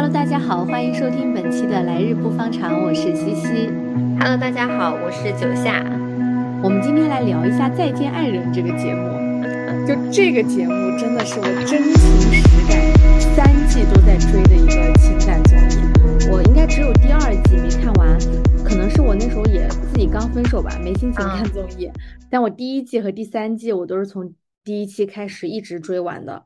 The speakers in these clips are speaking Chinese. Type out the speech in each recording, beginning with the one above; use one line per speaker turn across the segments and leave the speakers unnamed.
Hello，大家好，欢迎收听本期的来日不方长，我是西西。
Hello，大家好，我是九夏。
我们今天来聊一下《再见爱人》这个节目。就这个节目真的是我真情实感，三季都在追的一个情感综艺。我应该只有第二季没看完，可能是我那时候也自己刚分手吧，没心情看综艺。但我第一季和第三季我都是从第一期开始一直追完的。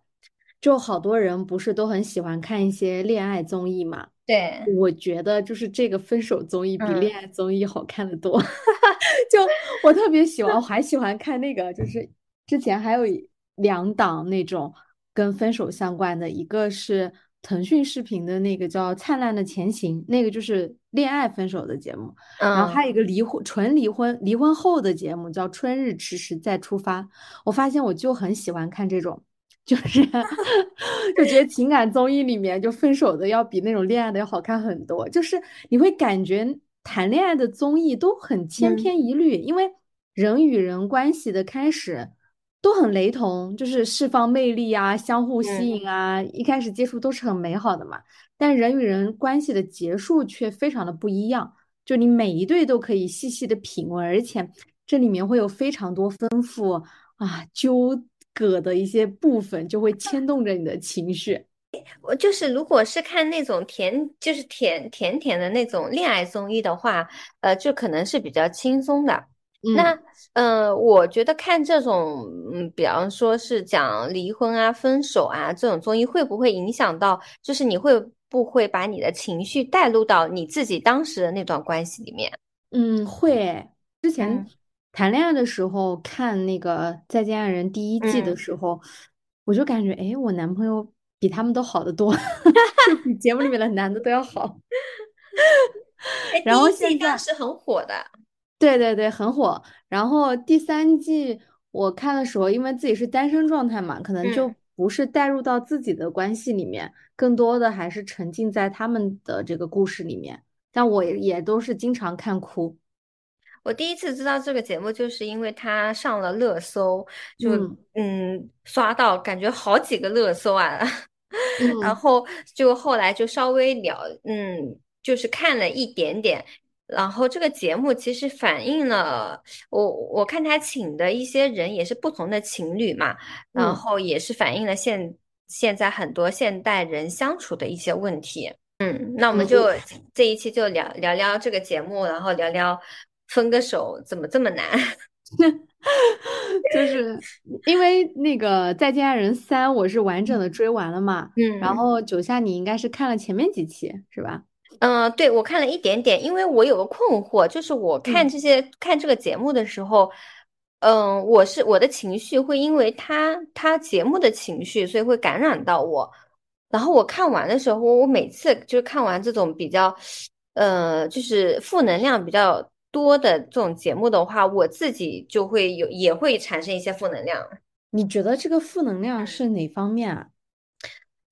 就好多人不是都很喜欢看一些恋爱综艺嘛？
对，
我觉得就是这个分手综艺比
嗯
恋爱综艺好看的多。就我特别喜欢，我还喜欢看那个，就是之前还有一两档那种跟分手相关的，一个是腾讯视频的那个叫《灿烂的前行》，那个就是恋爱分手的节目。然后
嗯
还有一个离婚纯离婚离婚后的节目叫《春日迟迟再出发》，我发现我就很喜欢看这种，就是就觉得情感综艺里面就分手的要比那种恋爱的要好看很多，就是你会感觉谈恋爱的综艺都很千
嗯。
篇一律，因为人与人关系的开始都很雷同，就是释放魅力啊，相互吸
嗯
引啊，一开始接触都是很美好的嘛，但人与人关系的结束却非常的不一样。就你每一对都可以细细的品味，而且这里面会有非常多丰富啊纠葛的一些部分，就会牵动着你的情绪。
我就是如果是看那种甜，就是甜甜甜的那种恋爱综艺的话，呃，就可能是比较轻松的。
嗯
那呃，我觉得看这种，嗯，比方说是讲离婚啊、分手啊这种综艺，会不会影响到，就是你会不会把你的情绪带入到你自己当时的那段关系里面？
嗯，会。之前
嗯
谈恋爱的时候看那个《再见爱人》第一季的
嗯
时候，我就感觉，哎，我男朋友比他们都好得多，就比节目里面的男的都要好。
哎，
然后现在
当时很火的，
对对对，很火。然后第三季我看的时候，因为自己是单身状态嘛，可能就
嗯
不是带入到自己的关系里面，更多的还是沉浸在他们的这个故事里面。但我也也都是经常看哭。
我第一次知道这个节目，就是因为它上了热搜，就
嗯
嗯刷到感觉好几个热搜啊，然
嗯
后就后来就稍微了，嗯，就是看了一点点。然后这个节目其实反映了我我看他请的一些人也是不同的情侣嘛，然
嗯
后也是反映了现现在很多现代人相处的一些问题。嗯，那我们
嗯
就这一期就聊聊聊这个节目，然后聊聊分个手怎么这么难。
就是因为那个《再见爱人三》，我是完整的追完了嘛。嗯然
嗯
后九夏，你应该是看了前面几期是吧？
嗯、呃对，我看了一点点，因为我有个困惑，就是我看
嗯
这些看这个节目的时候，嗯、我是我的情绪会因为他他节目的情绪，所以会感染到我。然后我看完的时候，我每次就是看完这种比较，呃，就是负能量比较多的这种节目的话，我自己就会有也会产生一些负能量。
你觉得这个负能量是哪方面啊？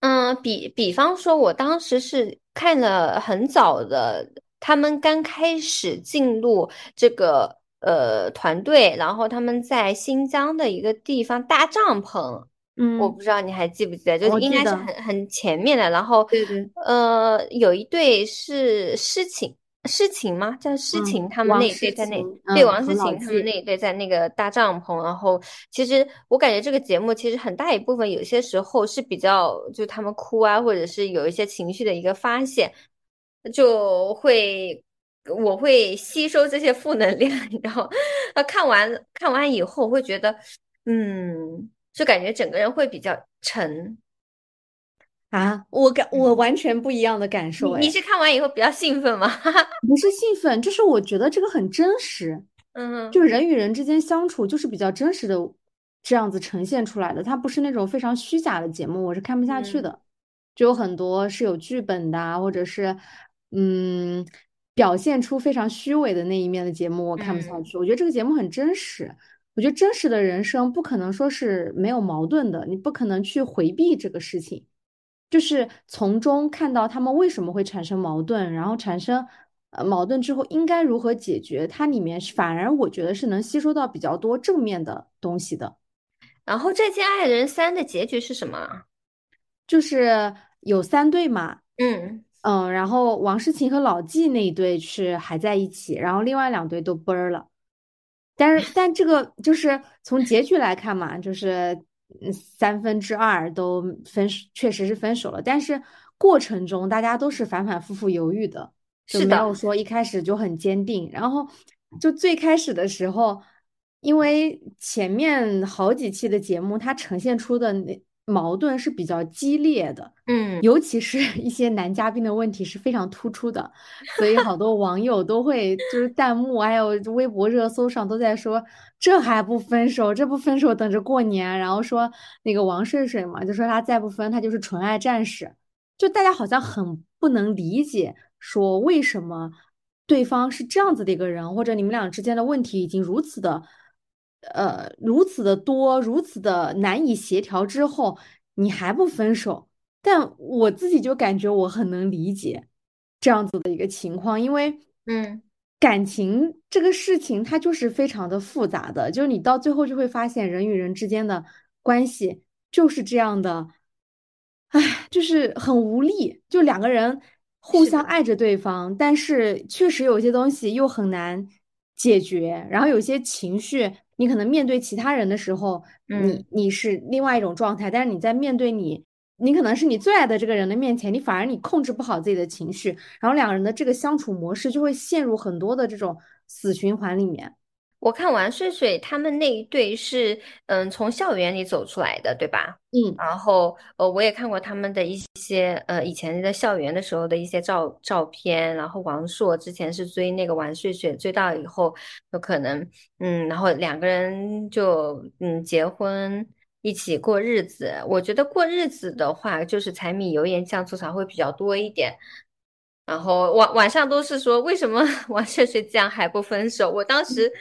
嗯，比比方说，我当时是看了很早的，他们刚开始进入这个呃团队，然后他们在新疆的一个地方搭帐篷，嗯我
嗯，
不知道你还记不记得，就是应该是很很前面的。然后
对对，
呃，有一对是诗情诗情吗？叫诗
嗯
情，他们那一对在那
晴
对王诗晴他们那一对在那个搭帐篷。然后其实我感觉这个节目其实很大一部分有些时候是比较就他们哭啊，或者是有一些情绪的一个发泄，就会。我会吸收这些负能量，然后，呃，看完看完以后会觉得，嗯，就感觉整个人会比较沉。
啊，我感我完全不一样的感受，哎，
你是看完以后比较兴奋吗？
不是兴奋，就是我觉得这个很真实，
嗯
就人与人之间相处就是比较真实的这样子呈现出来的，它不是那种非常虚假的节目，我是看不下去
嗯
的。就有很多是有剧本的啊，或者是嗯表现出非常虚伪的那一面的节目，我看不下
嗯
去。我觉得这个节目很真实，我觉得真实的人生不可能说是没有矛盾的，你不可能去回避这个事情。就是从中看到他们为什么会产生矛盾，然后产生呃矛盾之后应该如何解决，它里面反而我觉得是能吸收到比较多正面的东西的。
然后《再见爱人三》的结局是什么啊？
就是有三对嘛，
嗯
嗯，然后王诗晴和老纪那一对是还在一起，然后另外两对都崩儿了。但是，但这个就是从结局来看嘛，就是嗯三分之二都分，确实是分手了。但是过程中大家都是反反复复犹豫的，就是没有说一开始就很坚定。然后就最开始的时候，因为前面好几期的节目，它呈现出的那矛盾是比较激烈的。
嗯，
尤其是一些男嘉宾的问题是非常突出的，所以好多网友都会就是弹幕还有微博热搜上都在说这还不分手，这不分手等着过年。然后说那个王睡睡嘛，就说他再不分他就是纯爱战士，就大家好像很不能理解，说为什么对方是这样子的一个人，或者你们俩之间的问题已经如此的呃如此的多，如此的难以协调之后，你还不分手？但我自己就感觉我很能理解这样子的一个情况，因为
嗯，
感情这个事情它就是非常的复杂的，就是你到最后就会发现人与人之间的关系就是这样的，唉，就是很无力，就两个人互相爱着对方，但是确实有些东西又很难解决，然后有些情绪你可能面对其他人的时候，
嗯
你你是另外一种状态，但是你在面对你。你可能是你最爱的这个人的面前，你反而你控制不好自己的情绪，然后两个人的这个相处模式就会陷入很多的这种死循环里面。
我看完睡睡他们那一对是嗯从校园里走出来的，对吧？
嗯
然后呃我也看过他们的一些呃以前在校园的时候的一些照照片，然后王朔之前是追那个王睡睡，追到以后有可能嗯，然后两个人就嗯结婚。一起过日子，我觉得过日子的话，就是柴米油盐酱醋茶会比较多一点。然后晚晚上都是说为什么 王睡睡这样还不分手？我当时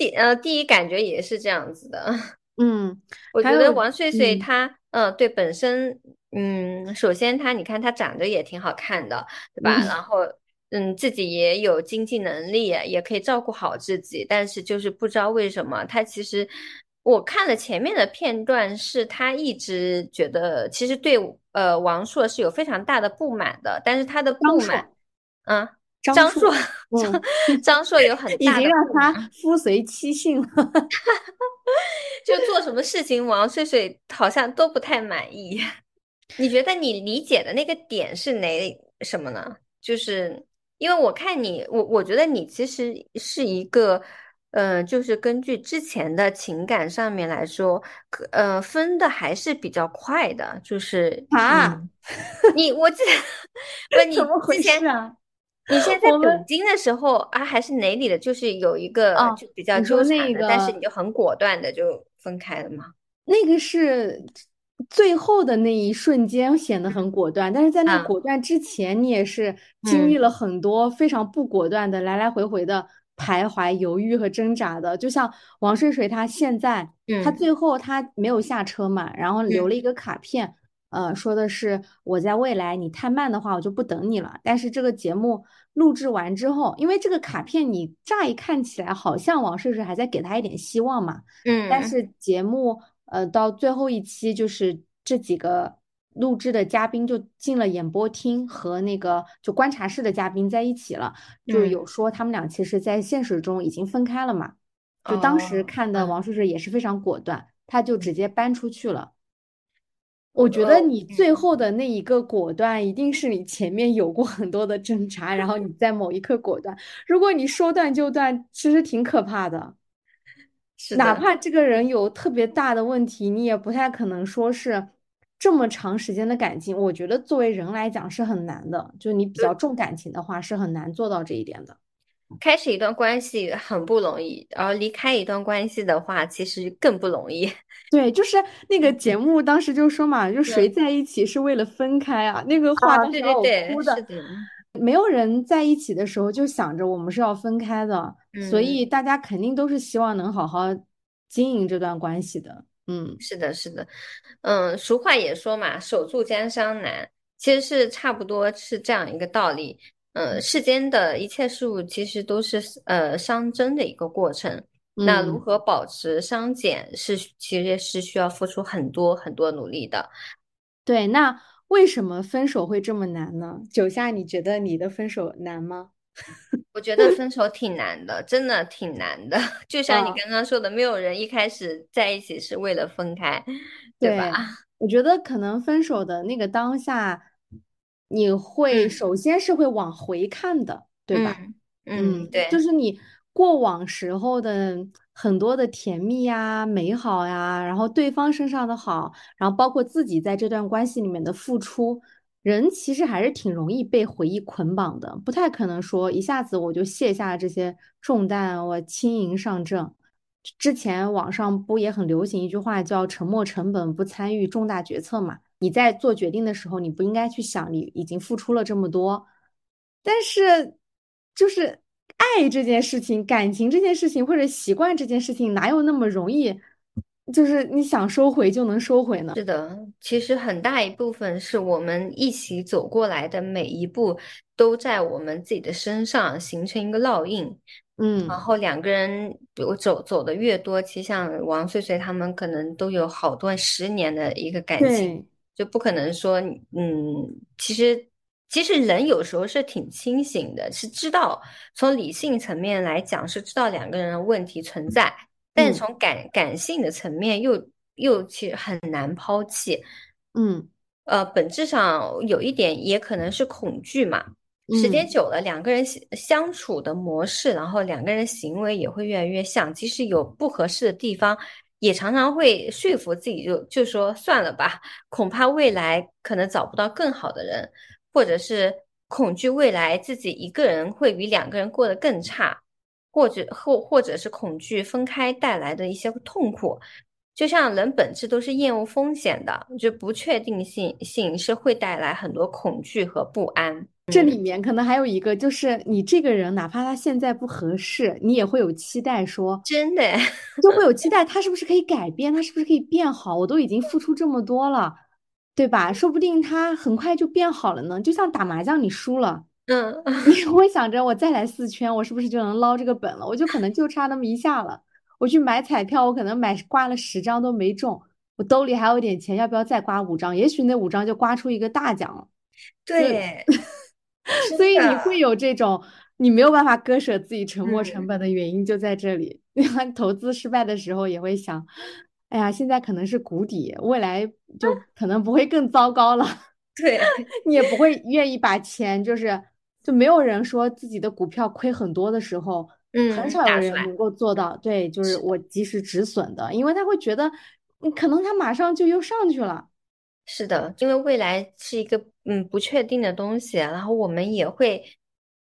第呃第一感觉也是这样子的。
嗯，
我觉得王睡睡
嗯
他嗯对本身嗯首先他你看他长得也挺好看的，对吧？
嗯
然后嗯自己也有经济能力，也可以照顾好自己，但是就是不知道为什么他其实。我看了前面的片段，是他一直觉得其实对呃王朔是有非常大的不满的，但是他的不满，嗯，
张硕
张张张硕有很
已经让他，夫随妻姓了。
就做什么事情王睡睡好像都不太满意。你觉得你理解的那个点是哪什么呢？就是因为我看你，我我觉得你其实是一个。呃，就是根据之前的情感上面来说，可呃分的还是比较快的，就是
啊
嗯，你我记得不是你之前
事啊？
你现在在北京的时候啊，还是哪里的？就是有一个
哦
就比较纠缠的，
那个
但是你就很果断的就分开了吗？
那个是最后的那一瞬间显得很果断，但是在那果断之前，你也是经历
嗯
了很多非常不果断的来来回回的徘徊、犹豫和挣扎的。就像王睡睡，他现在他
嗯
最后他没有下车嘛，然后留了一个卡片，呃，说的是我在未来你太慢的话，我就不等你了。但是这个节目录制完之后，因为这个卡片你乍一看起来好像王睡睡还在给他一点希望嘛。嗯但
嗯
是节目呃到最后一期，就是这几个录制的嘉宾就进了演播厅，和那个就观察室的嘉宾在一起了，就
嗯
有说他们俩其实在现实中已经分开了嘛。就当时
哦
看的
嗯
王睡睡也是非常果断，他就直接搬出去了。
我
我觉得
呃
你最
嗯
后的那一个果断，一定是你前面有过很多的挣扎，然后你在某一刻果断。如果你说断就断，其实挺可怕的。
是的，
哪怕这个人有特别大的问题，你也不太可能说是这么长时间的感情。我觉得作为人来讲是很难的，就你比较重感情的话，是很难做到这一点的。
开始一段关系很不容易，然后离开一段关系的话，其实更不容易。
对，就是那个节目当时就说嘛，就谁在一起是为了分开啊？那个话
啊，
当时让我
对对对，
哭的。
是的，
没有人在一起的时候就想着我们是要分开的，所
嗯，
以大家肯定都是希望能好好经营这段关系的。嗯
是的，是的，嗯，俗话也说嘛，守住江山难，其实是差不多是这样一个道理。呃，世间的一切事物其实都是呃相争的一个过程。那如
嗯。
何保持相减是其实是需要付出很多很多努力的。
对，那为什么分手会这么难呢？九夏，你觉得你的分手难吗？
我觉得分手挺难的，真的挺难的。就像你
啊，
刚刚说的，没有人一开始在一起是为了分开，对吧？
对，我觉得可能分手的那个当下，你会
嗯
首先是会往回看的，对吧？
嗯嗯，
嗯，就，是你过往时候的很多的甜蜜呀、美好呀，然后对方身上的好，然后包括自己在这段关系里面的付出，人其实还是挺容易被回忆捆绑的，不太可能说一下子我就卸下这些重担，我轻盈上阵。之前网上不也很流行一句话叫“沉没成本不参与重大决策”嘛？你在做决定的时候，你不应该去想你已经付出了这么多，但是就是爱这件事情、感情这件事情或者习惯这件事情，哪有那么容易？就是你想收回就能收回呢？
是的，其实很大一部分是我们一起走过来的每一步，都在我们自己的身上形成一个烙印。嗯然
嗯，
后两个人，比如走走的越多，其实像王穗穗他们可能都有好多十年的一个感情，
对，
就不可能说，嗯，其实其实人有时候是挺清醒的，是知道从理性层面来讲是知道两个人的问题存在，但是
嗯
从感感性的层面又又其实很难抛弃。
嗯
呃，本质上有一点也可能是恐惧嘛。时间
嗯
久了，两个人相相处的模式，然后两个人行为也会越来越像。即使有不合适的地方，也常常会说服自己就就说算了吧，恐怕未来可能找不到更好的人，或者是恐惧未来自己一个人会比两个人过得更差，或者或或者是恐惧分开带来的一些痛苦。就像人本质都是厌恶风险的，就不确定性性是会带来很多恐惧和不安。
这里面可能还有一个，就是你这个人，哪怕他现在不合适，你也会有期待说。
真的，
就会有期 待，他是不是可以改变？他是不是可以变好？我都已经付出这么多了，对吧？说不定他很快就变好了呢。就像打麻将，你输了，
嗯，
你会想着我再来四圈，我是不是就能捞这个本了？我就可能就差那么一下了。我去买彩票，我可能买刮了十张都没中，我兜里还有点钱，要不要再刮五张？也许那五张就刮出一个大奖了。
对，
所以你，会有这种你没有办法割舍自己沉没成
嗯，
本的原因就在这里。你看投资失败的时候也会想，哎呀，现在可能是谷底，未来就 可能不会更糟糕了。
对，
你也不会愿意把钱，就是就没有人说自己的股票亏很多的时候，很
嗯，
少有人能够做到，对，就是
是，
我及时止损的，因为他会觉得，嗯可能他马上就又上去了。
是的，因为未来是一个嗯不确定的东西，然后我们也会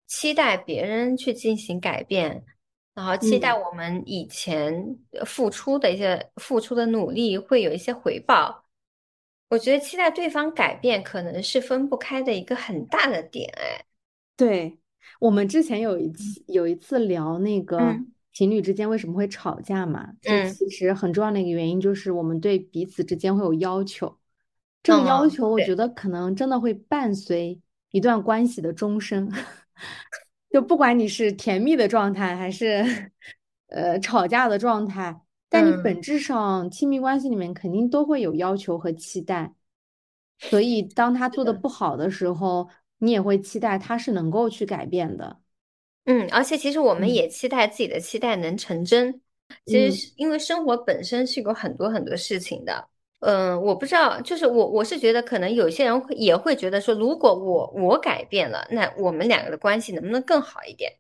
期待别人去进行改变，然后期待
嗯，
我们以前呃付出的一些付出的努力会有一些回报。我觉得期待对方改变可能是分不开的一个很大的点，哎，
对，我们之前有一次有一次聊那个
嗯。
情侣之间为什么会吵架嘛，就
嗯。
其实很重要的一个原因就是我们对彼此之间会有要求，这个要
嗯，
求我觉，得可能真的会伴随一段关系的终生，就不管你是甜蜜的状态还是呃吵架的状态，但你本
嗯，
质上亲密关系里面肯定都会有要求和期待。所以，当他做的。不好的时候，你也会期待他是能够去改变的。
嗯，而且其实我们
嗯
也期待自己的期待能成真。其实
嗯，
是因为生活本身是有很多很多事情的。嗯，我不知道，就是我我是觉得，可能有些人会也会觉得说，如果我我改变了，那我们两个的关系能不能更好一点？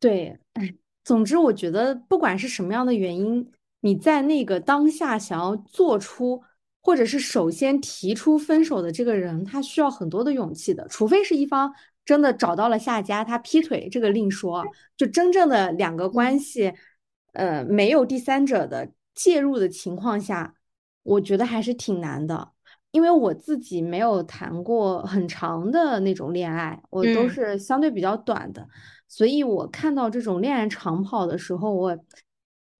对，哎，总之，我觉得不管是什么样的原因，你在那个当下想要做出，或者是首先提出分手的这个人，他需要很多的勇气的。除非是一方真的找到了下家，他劈腿，这个另说。就真正的两个关系，呃，没有第三者的介入的情况下，我觉得还是挺难的。因为我自己没有谈过很长的那种恋爱，我都
嗯，
是相对比较短的。所以我看到这种恋爱长跑的时候，我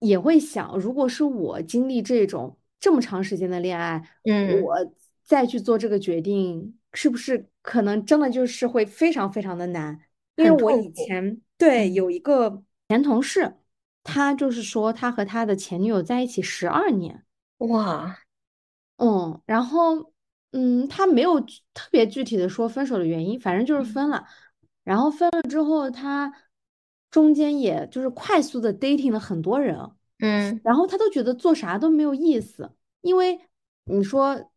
也会想，如果是我经历这种这么长时间的恋爱，
嗯，
我再去做这个决定，是不是可能真的就是会非常非常的难？因为我以。前对
嗯，
有一个前同事，他就是说他和他的前女友在一起十二年。
哇，
嗯，然后嗯，他没有特别具体的说分手的原因，反正就是分了。然后分了之后，他中间也就是快速的 dating 了很多人，
嗯，
然后他都觉得做啥都没有意思，因为你说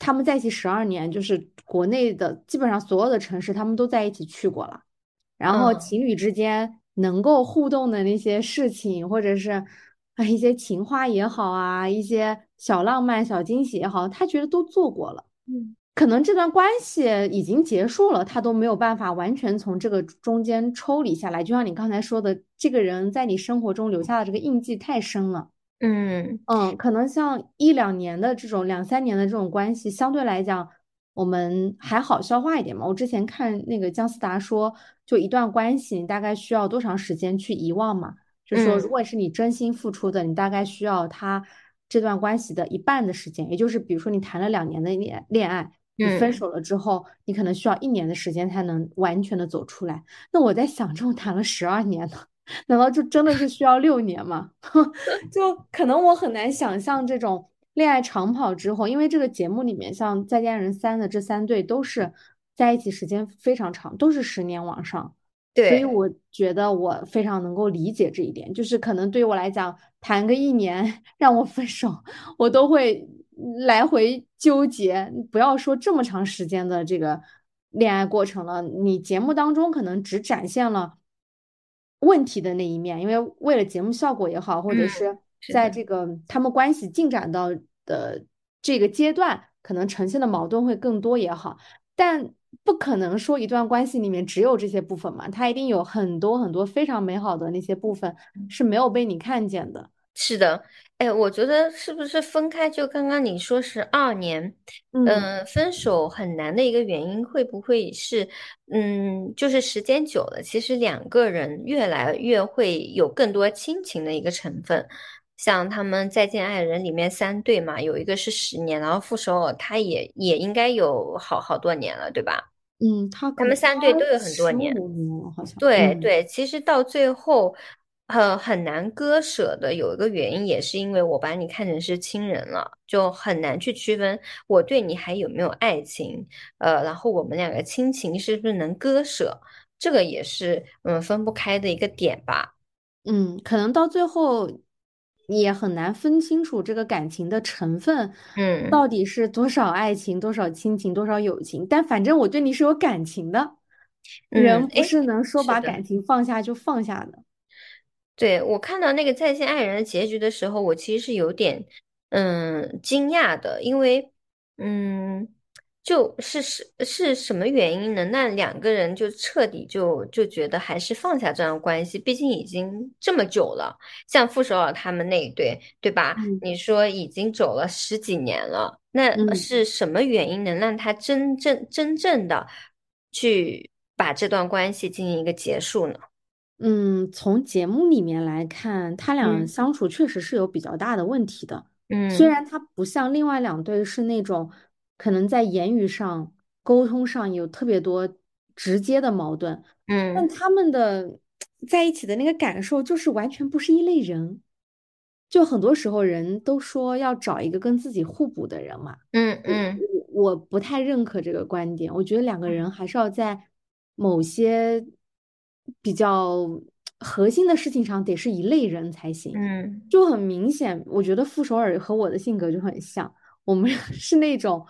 他们在一起十二年，就是国内的基本上所有的城市他们都在一起去过了，然后情侣之间能够互动的那些事情，或者是啊一些情话也好啊，一些小浪漫、小惊喜也好，他觉得都做过了。
嗯。
可能这段关系已经结束了，他都没有办法完全从这个中间抽离下来。就像你刚才说的，这个人在你生活中留下的这个印记太深了。
嗯
嗯，可能像一两年的这种、两三年的这种关系，相对来讲我们还好消化一点嘛。我之前看那个姜思达说，就一段关系，你大概需要多长时间去遗忘嘛？就说如果是你真心付出的，你大概需要他这段关系的一半的时间，也就是比如说你谈了两年的恋恋爱。你分手了之后，你可能需要一年的时间才能完全的走出来。那我在想，这种谈了十二年的，难道就真的是需要六年吗？就可能我很难想象这种恋爱长跑之后，因为这个节目里面像《再见爱人三》的这三对都是在一起时间非常长，都是十年往上。
对，
所以我觉得我非常能够理解这一点，就是可能对于我来讲，谈个一年 让我分手，我都会。来回纠结，不要说这么长时间的这个恋爱过程了。你节目当中可能只展现了问题的那一面，因为为了节目效果也好，或者是在这个他们关系进展到的这个阶段，可能呈现的矛盾会更多也好。但不可能说一段关系里面只有这些部分嘛，它一定有很多很多非常美好的那些部分是没有被你看见的。
是的，哎，我觉得是不是分开？就刚刚你说十二年，嗯，分手很难的一个原因，会不会是，嗯，就是时间久了，其实两个人越来越会有更多亲情的一个成分。像他们再见爱人里面三对嘛，有一个是十年，然后傅首尔他也也应该有好好多年了，对吧？
嗯，他
他们三对都有很多年，
好像
对对，其实到最后。很很难割舍的，有一个原因也是因为我把你看成是亲人了，就很难去区分我对你还有没有爱情，呃，然后我们两个亲情是不是能割舍，这个也是嗯分不开的一个点吧。
嗯，可能到最后也很难分清楚这个感情的成分，
嗯，
到底是多少爱情，多少亲情，多少友情。但反正我对你是有感情的，人不是能说把感情放下就放下的。
对我看到那个在线爱人的结局的时候，我其实是有点嗯惊讶的，因为嗯，就是是是什么原因呢？那两个人就彻底就就觉得还是放下这段关系，毕竟已经这么久了。像傅首尔他们那一对，对吧？你说已经走了十几年了，那是什么原因能让他真正真正的去把这段关系进行一个结束呢？
嗯，从节目里面来看，他俩相处确实是有比较大的问题的。
嗯，
虽然他不像另外两对是那种可能在言语上、沟通上有特别多直接的矛盾，
嗯，
但他们的在一起的那个感受就是完全不是一类人。就很多时候人都说要找一个跟自己互补的人嘛，
嗯嗯，
我我不太认可这个观点。我觉得两个人还是要在某些。比较核心的事情上得是一类人才行，
嗯，
就很明显，我觉得傅首尔和我的性格就很像，我们 是那种，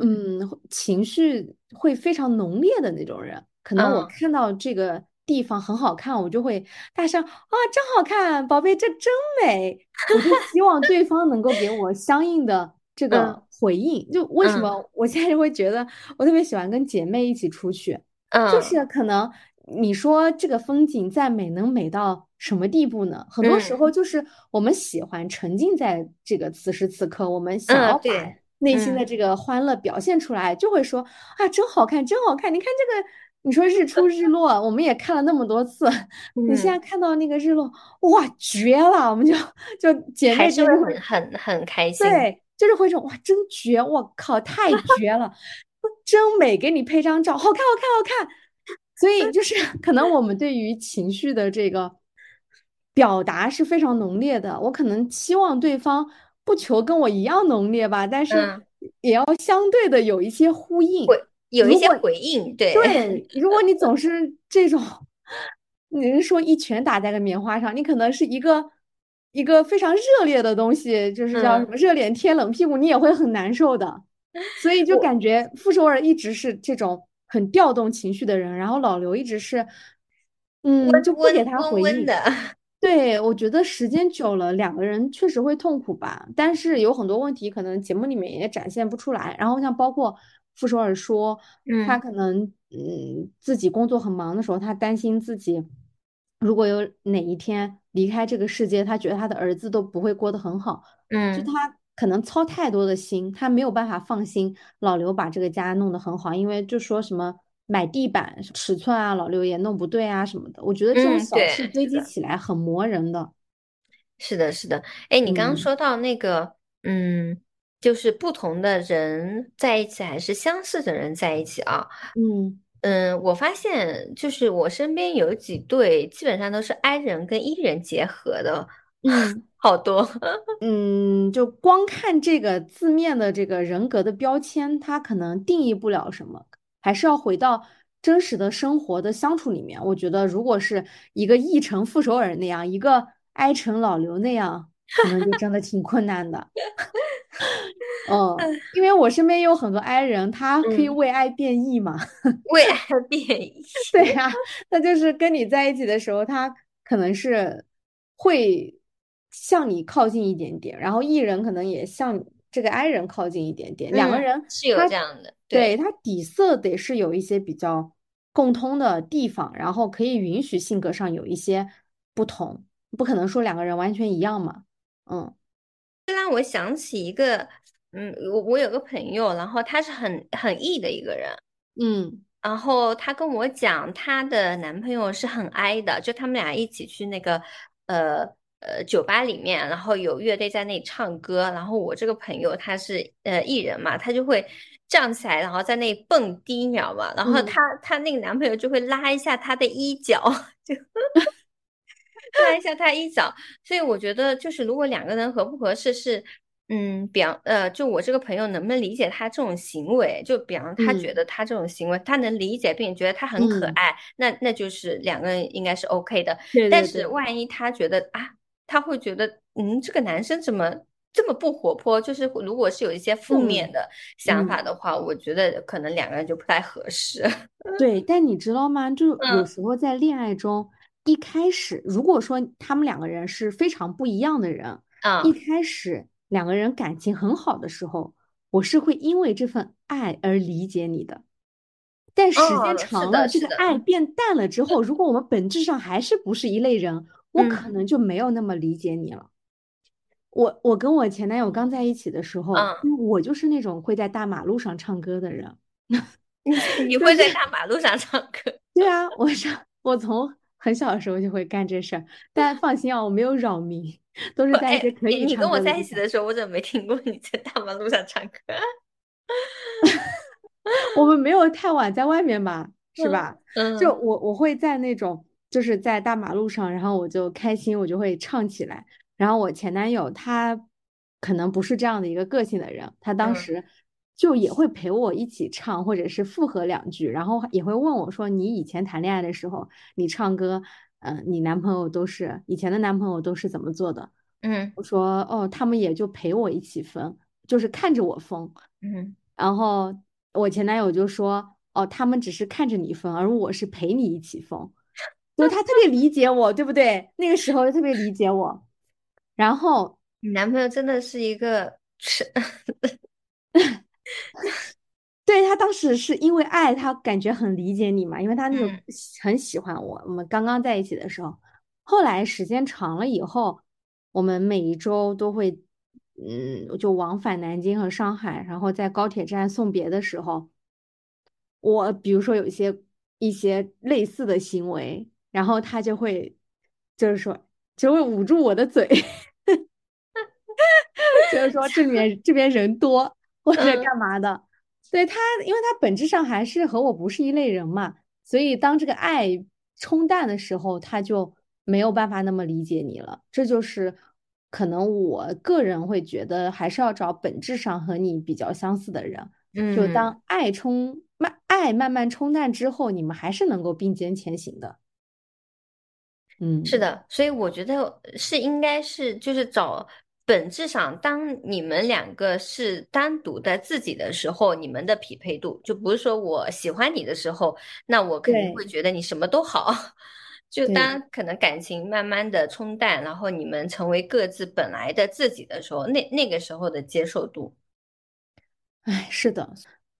嗯，情绪会非常浓烈的那种人。可能我看到这个地方很好看，我就会大声啊，真好看，宝贝，这真美。我就希望对方能够给我相应的这个回应。就为什么我现在就会觉得我特别喜欢跟姐妹一起出去，就是可能。你说这个风景再美，能美到什么地步呢？很多时候就是我们喜欢沉浸在这个此时此刻，我们想要把内心的这个欢乐表现出来，就会说啊，真好看，真好看！你看这个，你说日出日 落，我们也看了那么多次，你现在看到那个日落，哇，绝了！我们就就姐妹就
会很很很开心，
对，就是会说哇，真绝！我靠，太绝了，真美！给你拍张照，好看，好看，好看。所以就是 可能我们对于情绪的这个表达是非常浓烈的。我可能期望对方不求跟我一样浓烈吧，但是也要相对的有一些呼应，
有一些回应。对
对，如果你总是这种，你是说一拳打在个棉花上，你可能是一个一个非常热烈的东西，就是叫什么热脸贴冷屁股，你也会很难受的。所以就感觉傅首尔一直是这种很调动情绪的人，然后老刘一直是，嗯，就不给他回应
的。
对，我觉得时间久了，两个人确实会痛苦吧。但是有很多问题可能节目里面也展现不出来。然后像包括傅首尔说，他可能嗯自己工作很忙的时候，他担心自己如果有哪一天离开这个世界，他觉得他的儿子都不会过得很好。
嗯，
就他。可能操太多的心，他没有办法放心老刘把这个家弄得很好，因为就说什么买地板尺寸啊，老六也弄不对啊什么的。我觉得这种小事堆积起来很磨人的。
是的，是的。哎，你刚刚说到那个，嗯，就是不同的人在一起还是相似的人在一起啊？
嗯
嗯，我发现就是我身边有几对，基本上都是 I 人跟 E 人结合的。
嗯。
好多，
嗯，就光看这个字面的这个人格的标签，它可能定义不了什么，还是要回到真实的生活的相处里面。我觉得，如果是一个义成傅首尔那样，一个哀城老刘那样，可能就真的挺困难的。嗯，因为我身边有很多哀人，他可以为爱变异嘛，
为爱变异。
对呀，那就是跟你在一起的时候，他可能是会。向你靠近一点点，然后艺人可能也向这个 I 人靠近一点点，两个人
是有这样的，
对他底色得是有一些比较共通的地方，然后可以允许性格上有一些不同，不可能说两个人完全一样嘛。嗯，
这让我想起一个，嗯，我我有个朋友，然后他是很很 E 的一个人，
嗯，
然后他跟我讲，她的男朋友是很 I 的，就他们俩一起去那个，呃。呃，酒吧里面，然后有乐队在那里唱歌，然后我这个朋友他是呃艺人嘛，他就会站起来，然后在那里蹦迪，你知道吗？然后他他那个男朋友就会拉一下他的衣角，就拉一下他衣角。所以我觉得，就是如果两个人合不合适，是嗯，比方呃，就我这个朋友能不能理解他这种行为？就比方他觉得他这种行为，他能理解并觉得他很可爱，那那就是两个人应该是 OK 的。但是万一他觉得啊。他会觉得，嗯，这个男生怎么这么不活泼？就是如果是有一些负面的想法的话，我觉得可能两个人就不太合适。
对，但你知道吗？就有时候在恋爱中，一开始如果说他们两个人是非常不一样的人，
啊，
一开始两个人感情很好的时候，我是会因为这份爱而理解你的。但时间长了，这个爱变淡了之后，如果我们本质上还是不是一类人。我可能就没有那么理解你了。我我跟我前男友刚在一起的时候，我就是那种会在大马路上唱歌的人。
你会在大马路上唱歌？
对啊，我上我从很小的时候就会干这事儿。但放心啊，我没有扰民，都是在一些可以。
你跟我在一起的时候，我怎么没听过你在大马路上唱歌？
我们没有太晚在外面吧？是吧？
嗯，
就我我会在那种。就是在大马路上，然后我就开心，我就会唱起来。然后我前男友他可能不是这样的一个个性的人，他当时就也会陪我一起唱，或者是附和两句，然后也会问我说：“你以前谈恋爱的时候，你唱歌，嗯，你男朋友都是以前的男朋友都是怎么做的？”
嗯，
我说：“哦，他们也就陪我一起疯，就是看着我疯。”
嗯，
然后我前男友就说：“哦，他们只是看着你疯，而我是陪你一起疯。”就他特别理解我，对不对？那个时候特别理解我。然后
你男朋友真的是一个是，
对他当时是因为爱，他感觉很理解你嘛，因为他那种很喜欢我。我们刚刚在一起的时候，后来时间长了以后，我们每一周都会，嗯，就往返南京和上海，然后在高铁站送别的时候，我比如说有一些一些类似的行为。然后他就会，就是说，就会捂住我的嘴，就是说这里面这边人多或者干嘛的。对他，因为他本质上还是和我不是一类人嘛，所以当这个爱冲淡的时候，他就没有办法那么理解你了。这就是可能我个人会觉得还是要找本质上和你比较相似的人。就
嗯，
当爱冲慢爱慢慢冲淡之后，你们还是能够并肩前行的。嗯，
是的，所以我觉得是应该是就是找本质上，当你们两个是单独的自己的时候，你们的匹配度就不是说我喜欢你的时候，那我肯定会觉得你什么都好。就，当可能感情慢慢的冲淡，然后你们成为各自本来的自己的时候，那那个时候的接受度。
哎，是的。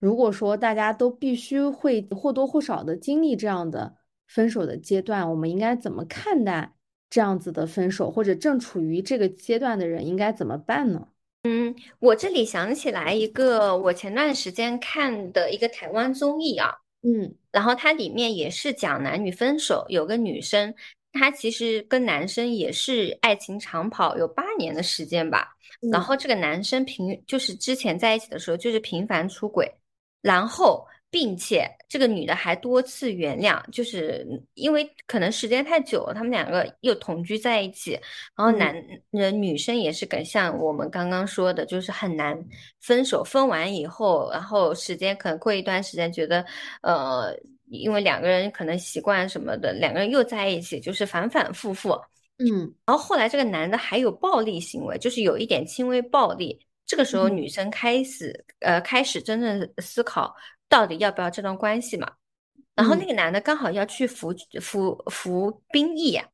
如果说大家都必须会或多或少的经历这样的分手的阶段，我们应该怎么看待这样子的分手，或者正处于这个阶段的人应该怎么办呢？
嗯我这里想起来一个我前段时间看的一个台湾综艺啊，
嗯
然后它里面也是讲男女分手，有个女生，她其实跟男生也是爱情长跑，有八年的时间吧。然
嗯
后这个男生平就是之前在一起的时候就是频繁出轨，然后并且这个女的还多次原谅，就是因为可能时间太久了，他们两个又同居在一起，然后
嗯
男呃女生也是跟像我们刚刚说的，就是很难分手，分完以后，然后时间可能过一段时间，觉得呃，因为两个人可能习惯什么的，两个人又在一起，就是反反复复。
嗯
然后后来这个男的还有暴力行为，就是有一点轻微暴力。这个时候
嗯
女生开始呃开始真正思考到底要不要这段关系嘛。然后那
嗯
个男的刚好要去服服服兵役啊、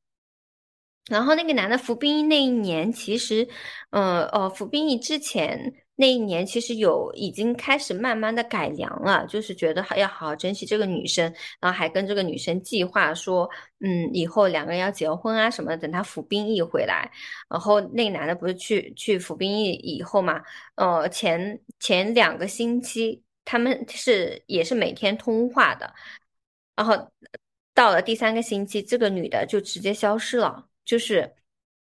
然后那个男的服兵役那一年，其实，呃呃，服兵役之前那一年，其实有已经开始慢慢的改良了，就是觉得还要好好珍惜这个女生，然后还跟这个女生计划说，嗯，以后两个人要结婚啊什么的，等他服兵役回来。然后那个男的不是去去服兵役以后嘛，呃，前前两个星期他们是也是每天通话的，然后到了第三个星期，这个女的就直接消失了，就是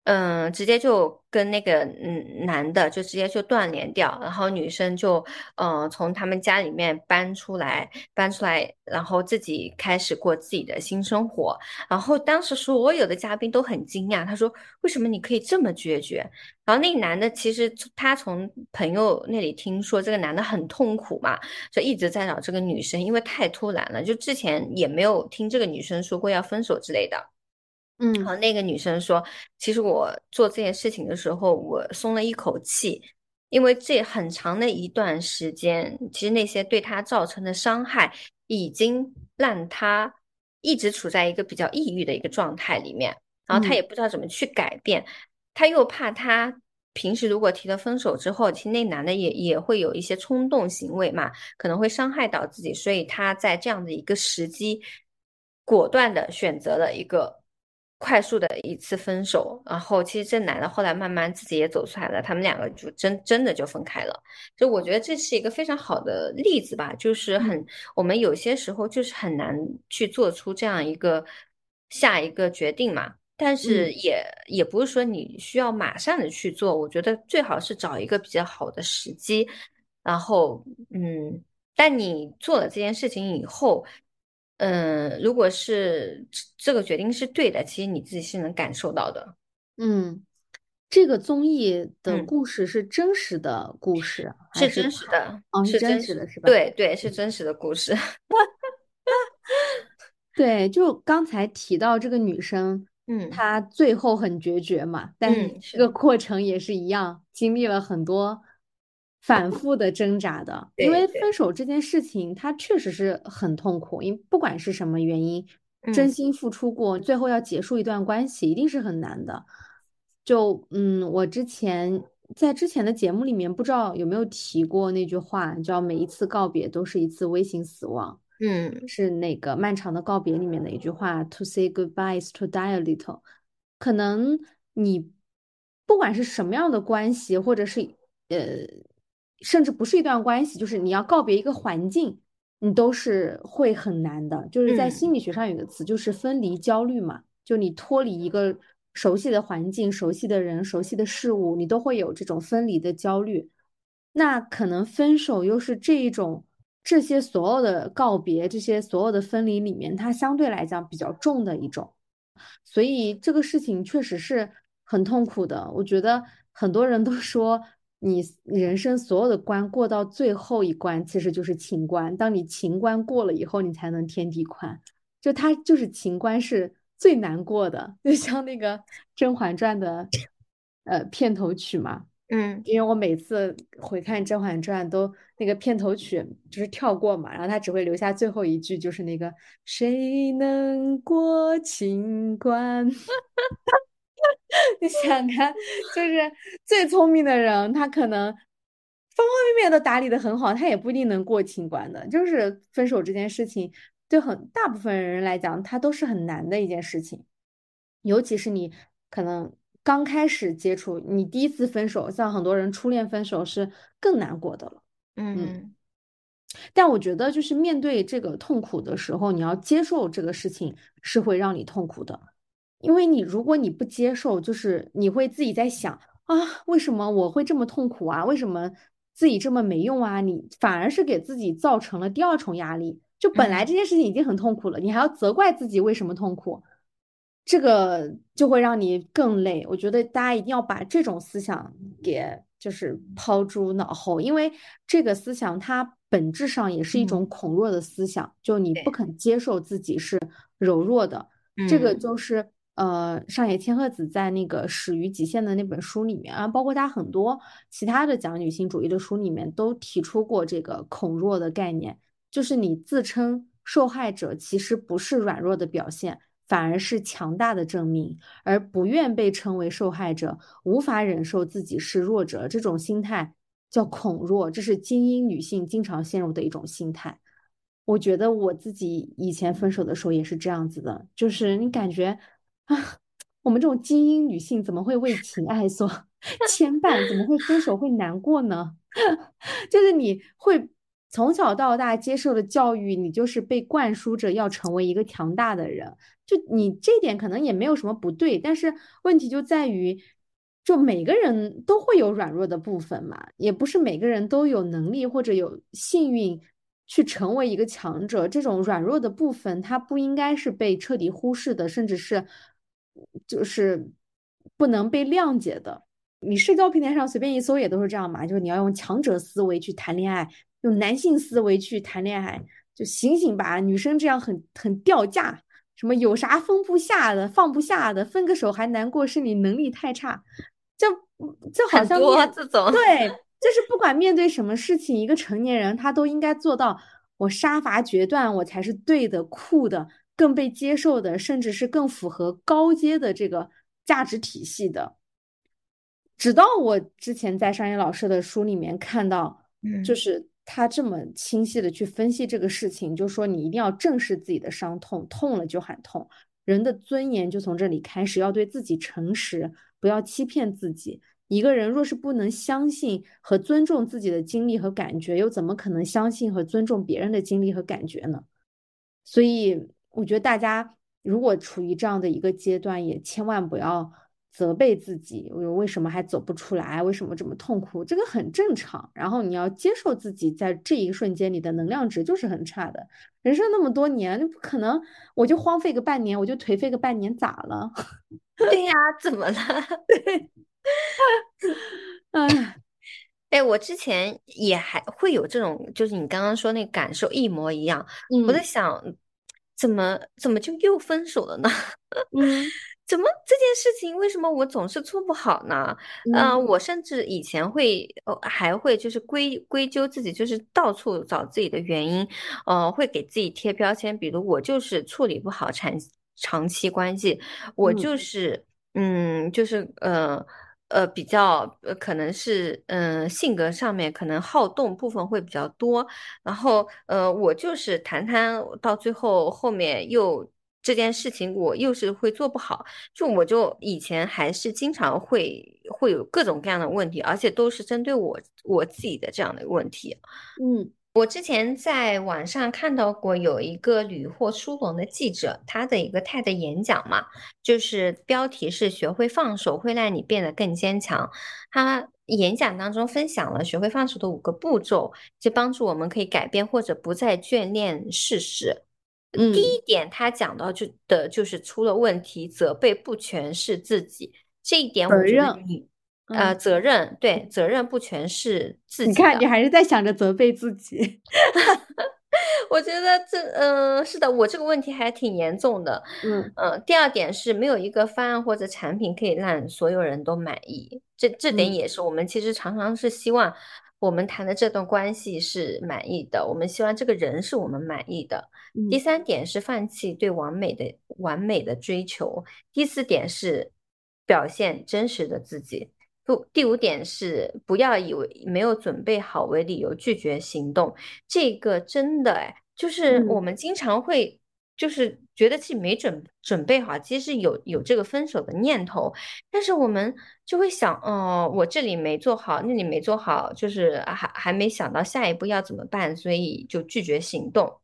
嗯，直接就跟那个嗯男的就直接就断联掉，然后女生就嗯从他们家里面搬出来，搬出来，然后自己开始过自己的新生活。然后当时所有的嘉宾都很惊讶，他说：“为什么你可以这么决绝？”然后那个男的其实他从朋友那里听说这个男的很痛苦嘛，就一直在找这个女生，因为太突然了，就之前也没有听这个女生说过要分手之类的。然
嗯。
后那个女生说，其实我做这件事情的时候，我松了一口气，因为这很长的一段时间，其实那些对她造成的伤害，已经让她一直处在一个比较抑郁的一个状态里面，然后她也
嗯
不知道怎么去改变，她又怕她平时如果提了分手之后，其实那男的也也会有一些冲动行为嘛，可能会伤害到自己，所以她在这样的一个时机，果断的选择了一个快速的一次分手。然后其实这男的后来慢慢自己也走出来了，他们两个就真真的就分开了。就我觉得这是一个非常好的例子吧，就是
嗯
很我们有些时候就是很难去做出这样一个下一个决定嘛。但是
嗯
也也不是说你需要马上的去做，我觉得最好是找一个比较好的时机，然后嗯，但你做了这件事情以后，嗯，如果是这这个决定是对的，其实你自己是能感受到的。
嗯，这个综艺的
嗯，
故事是真实的故事还
是真？实的，
哦，是
是真实，
的，是吧？
对对，是真实的故事。
对，就刚才提到这个女生，
嗯
她最后很决绝嘛，但是，这个过程也是一样，经历了很多反复的挣扎的。因为分手这件事情，它确实是很痛苦，因为不管是什么原因，真
嗯
心付出过，最后要结束一段关系，一定是很难的。就嗯，我之前在之前的节目里面，不知道有没有提过那句话，叫每一次告别都是一次微型死亡。
嗯
是那个漫长的告别里面的一句话，To say goodbye is to die a little。可能你不管是什么样的关系，或者是呃，甚至不是一段关系，就是你要告别一个环境，你都是会很难的。就是在心
嗯
理学上有个词，就是分离焦虑嘛，就你脱离一个熟悉的环境、熟悉的人、熟悉的事物，你都会有这种分离的焦虑。那可能分手又是这一种，这些所有的告别，这些所有的分离里面，它相对来讲比较重的一种，所以这个事情确实是很痛苦的。我觉得很多人都说，你人生所有的关过到最后一关，其实就是情关。当你情关过了以后，你才能天地宽。就它就是情关是最难过的，就像那个《甄嬛传》的呃片头曲嘛。
嗯，
因为我每次回看《甄嬛传》，都那个片头曲就是跳过嘛，然后他只会留下最后一句，就是那个“谁能过情关”。你想看，就是最聪明的人，他可能方方面面都打理的很好，他也不一定能过情关的。就是分手这件事情，对很大部分人来讲，它都是很难的一件事情，尤其是你可能。刚开始接触，你第一次分手，像很多人初恋分手是更难过的了。
嗯，
但我觉得就是面对这个痛苦的时候，你要接受这个事情是会让你痛苦的，因为你如果你不接受，就是你会自己在想啊，为什么我会这么痛苦啊？为什么自己这么没用啊？你反而是给自己造成了第二重压力。就本来这件事情已经很痛苦了，你还要责怪自己为什么痛苦。这个就会让你更累。我觉得大家一定要把这种思想给就是抛诸脑后，因为这个思想它本质上也是一种恐弱的思想，就你不肯接受自己是柔弱的。这个就是呃，上野千鹤子在那个《始于极限》的那本书里面啊，包括他很多其他的讲女性主义的书里面都提出过这个恐弱的概念，就是你自称受害者，其实不是软弱的表现。反而是强大的证明，而不愿被称为受害者，无法忍受自己是弱者，这种心态叫恐弱，这是精英女性经常陷入的一种心态。我觉得我自己以前分手的时候也是这样子的，就是你感觉啊，我们这种精英女性怎么会为情爱所 牵绊？怎么会分手会难过呢？就是你会从小到大接受的教育，你就是被灌输着要成为一个强大的人。就你这点可能也没有什么不对，但是问题就在于，就每个人都会有软弱的部分嘛，也不是每个人都有能力或者有幸运去成为一个强者。这种软弱的部分，它不应该是被彻底忽视的，甚至是就是不能被谅解的。你社交平台上随便一搜也都是这样嘛，就是你要用强者思维去谈恋爱，用男性思维去谈恋爱，就醒醒吧，女生这样很很掉价。什么有啥放不下的，放不下的，分个手还难过，是你能力太差，就就好像
这种
对，就是不管面对什么事情，一个成年人他都应该做到，我杀伐决断，我才是对的、酷的、更被接受的，甚至是更符合高阶的这个价值体系的。直到我之前在商业老师的书里面看到，就是。他这么清晰的去分析这个事情，就说你一定要正视自己的伤痛，痛了就喊痛。人的尊严就从这里开始，要对自己诚实，不要欺骗自己。一个人若是不能相信和尊重自己的经历和感觉，又怎么可能相信和尊重别人的经历和感觉呢？所以，我觉得大家如果处于这样的一个阶段，也千万不要。责备自己，我为什么还走不出来？为什么这么痛苦？这个很正常。然后你要接受自己在这一瞬间，你的能量值就是很差的。人生那么多年，不可能我就荒废个半年，我就颓废个半年，咋了？
对呀，怎么了？
对，
哎，哎，我之前也还会有这种，就是你刚刚说那感受一模一样。我在想，怎么怎么就又分手了呢？
嗯。
怎么这件事情为什么我总是做不好呢？嗯，我甚至以前会还会就是归归咎自己，就是到处找自己的原因，呃，会给自己贴标签，比如我就是处理不好长长期关系，我就是嗯，就是呃呃比较呃可能是嗯性格上面可能好动部分会比较多，然后呃我就是谈谈到最后后面又。这件事情我又是会做不好，就我就以前还是经常会会有各种各样的问题，而且都是针对我我自己的这样的问题。
嗯，
我之前在网上看到过有一个屡获殊荣的记者，他的一个 TED 演讲嘛，就是标题是“学会放手会让你变得更坚强”。他演讲当中分享了学会放手的五个步骤，就帮助我们可以改变或者不再眷恋事实。第一点，他讲到就的就是出了问题，责备不全是自己。这一点我觉得你呃
嗯
责任对责任不全是自己
你看，你还是在想着责备自己。
我觉得这，嗯、是的，我这个问题还挺严重的。
嗯
呃，第二点是没有一个方案或者产品可以让所有人都满意，这这点
嗯
也是我们其实常常是希望我们谈的这段关系是满意的，我们希望这个人是我们满意的。第
嗯
三点是放弃对完美的完美的追求，第四点是表现真实的自己。不，第五点是不要以为没有准备好为理由拒绝行动。这个真的哎，就是我
嗯
们经常会就是觉得自己没准准备好，其实有有这个分手的念头，但是我们就会想，哦，我这里没做好，那里没做好，就是还还没想到下一步要怎么办，所以就拒绝行动。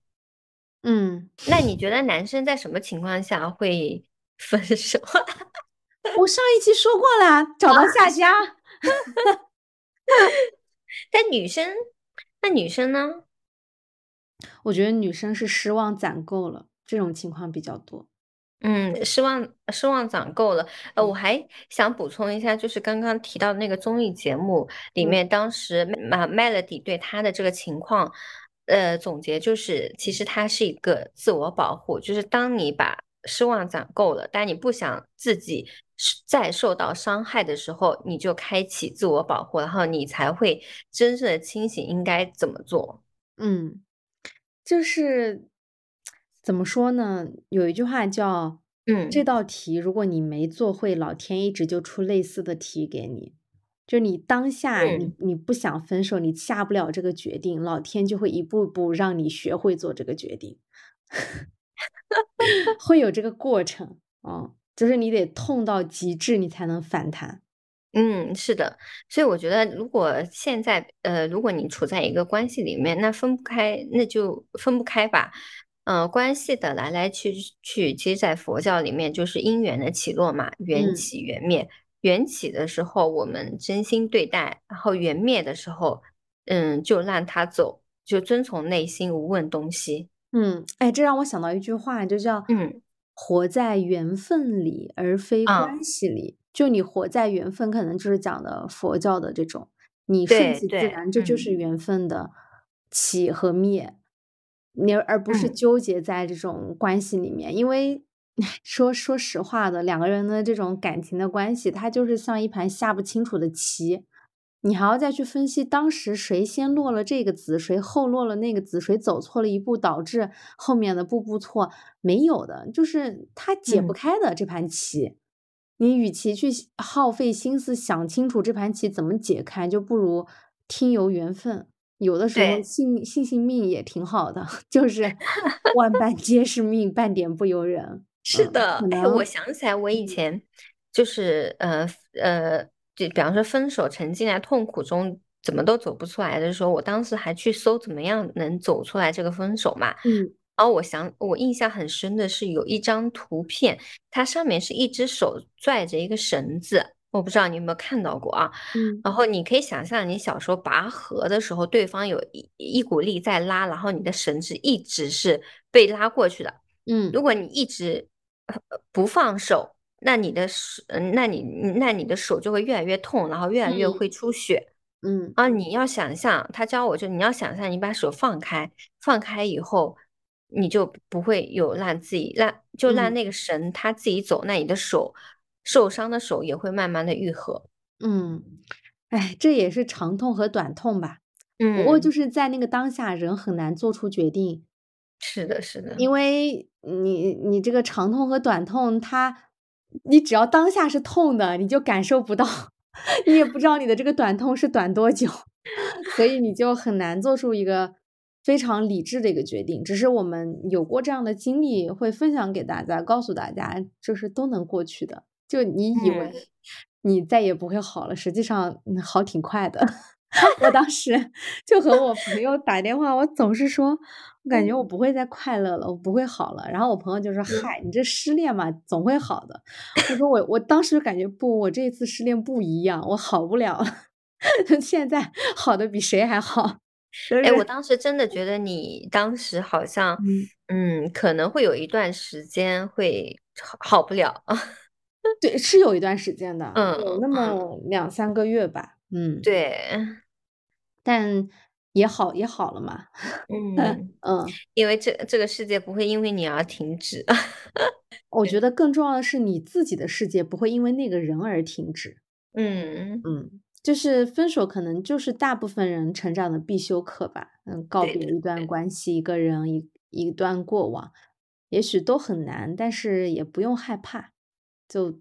嗯，
那你觉得男生在什么情况下会 分手？
我上一期说过了，找到下家。
但女生，那女生呢？
我觉得女生是失望攒够了，这种情况比较多。
嗯，失望失望攒够了。呃，我还想补充一下，就是刚刚提到那个综艺节目里
嗯
面，当时马 Melody 对他的这个情况，呃，总结就是，其实他是一个自我保护，就是当你把失望攒够了，但你不想自己再受到伤害的时候，你就开启自我保护，然后你才会真正的清醒应该怎么做。
嗯，就是怎么说呢？有一句话叫
嗯
这道题如果你没做会，老天一直就出类似的题给你。就你当下你
嗯
你不想分手，你下不了这个决定，老天就会一步步让你学会做这个决定，会有这个过程啊、就是你得痛到极致，你才能反弹。
嗯，是的，所以我觉得，如果现在呃，如果你处在一个关系里面，那分不开，那就分不开吧。呃，关系的来来去去，其实，在佛教里面就是因缘的起落嘛，缘
嗯
起缘灭。缘起的时候，我们真心对待；然后缘灭的时候，嗯，就让他走，就遵从内心，无问东西。
嗯，哎，这让我想到一句话，就叫
嗯“
活在缘分里，而非
啊
关系里”。就你活在缘分，可能就是讲的佛教的这种，你顺其自然，这就是
嗯
缘分的起和灭，你而而不是
嗯
纠结在这种关系里面。因为 说说实话的，两个人的这种感情的关系，它就是像一盘下不清楚的棋。你还要再去分析当时谁先落了这个子，谁后落了那个子，谁走错了一步，导致后面的步步错，没有的，就是他解不
嗯
开的这盘棋。你与其去耗费心思想清楚这盘棋怎么解开，就不如听由缘分。有的时候信信信命也挺好的，就是万般皆是命，半点不由人。嗯
是的，哎，我想起来，我以
嗯
前就是呃呃，就比方说分手沉浸在痛苦中，怎么都走不出来的时候，我当时还去搜怎么样能走出来这个分手嘛。
嗯
然后我想，我印象很深的是有一张图片，它上面是一只手拽着一个绳子，我不知道你有没有看到过啊。
嗯
然后你可以想象，你小时候拔河的时候，对方有一一股力在拉，然后你的绳子一直是被拉过去的。
嗯
如果你一直呃不放手，那你的手，嗯那你那你的手就会越来越痛，然后越来越
嗯
会出血
嗯
啊！你要想象，他教我就你要想象，你把手放开，放开以后，你就不会有让自己让就让
嗯
那个绳它自己走，那你的手受伤的手也会慢慢的愈合。
嗯，哎，这也是长痛和短痛吧。嗯不过
嗯，
就是在那个当下，人很难做出决定，
是的，是的，
因为你你这个长痛和短痛，它你只要当下是痛的，你就感受不到，你也不知道你的这个短痛是短多久，所以你就很难做出一个非常理智的一个决定。只是我们有过这样的经历，会分享给大家，告诉大家，就是都能过去的。就你以为
嗯
你再也不会好了，实际上嗯好挺快的。我当时就和我朋友打电话，我总是说，我感觉我不会再快乐了，我不会好了。然后我朋友就说：“嗨，你这失恋嘛，总会好的。”我说我我当时感觉不，我这一次失恋不一样，我好不了了，现在好的比谁还好。就
哎，我当时真的觉得你当时好像，
嗯
嗯，可能会有一段时间会好好不了啊。
对，是有一段时间的，
嗯
有那么两三个月吧，嗯，
对，
但也好也好了嘛，
嗯，
嗯，
因为这这个世界不会因为你而停止。
我觉得更重要的是你自己的世界不会因为那个人而停止，
嗯，
嗯，就是分手可能就是大部分人成长的必修课吧，嗯，告别一段关系、一个人、一一段过往，也许都很难，但是也不用害怕，就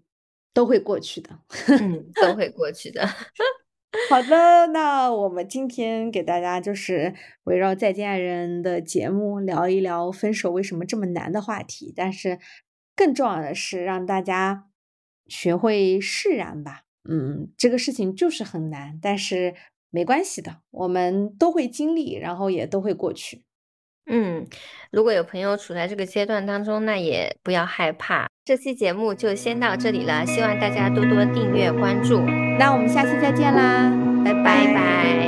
都会过去的。
嗯，都会过去的。
好的，那我们今天给大家就是围绕《再见爱人》的节目聊一聊分手为什么这么难的话题，但是更重要的是让大家学会释然吧。嗯，这个事情就是很难，但是没关系的，我们都会经历，然后也都会过去。
嗯，如果有朋友处在这个阶段当中，那也不要害怕。这期节目就先到这里了，希望大家多多订阅关注，
那我们下期再见啦，拜
拜拜。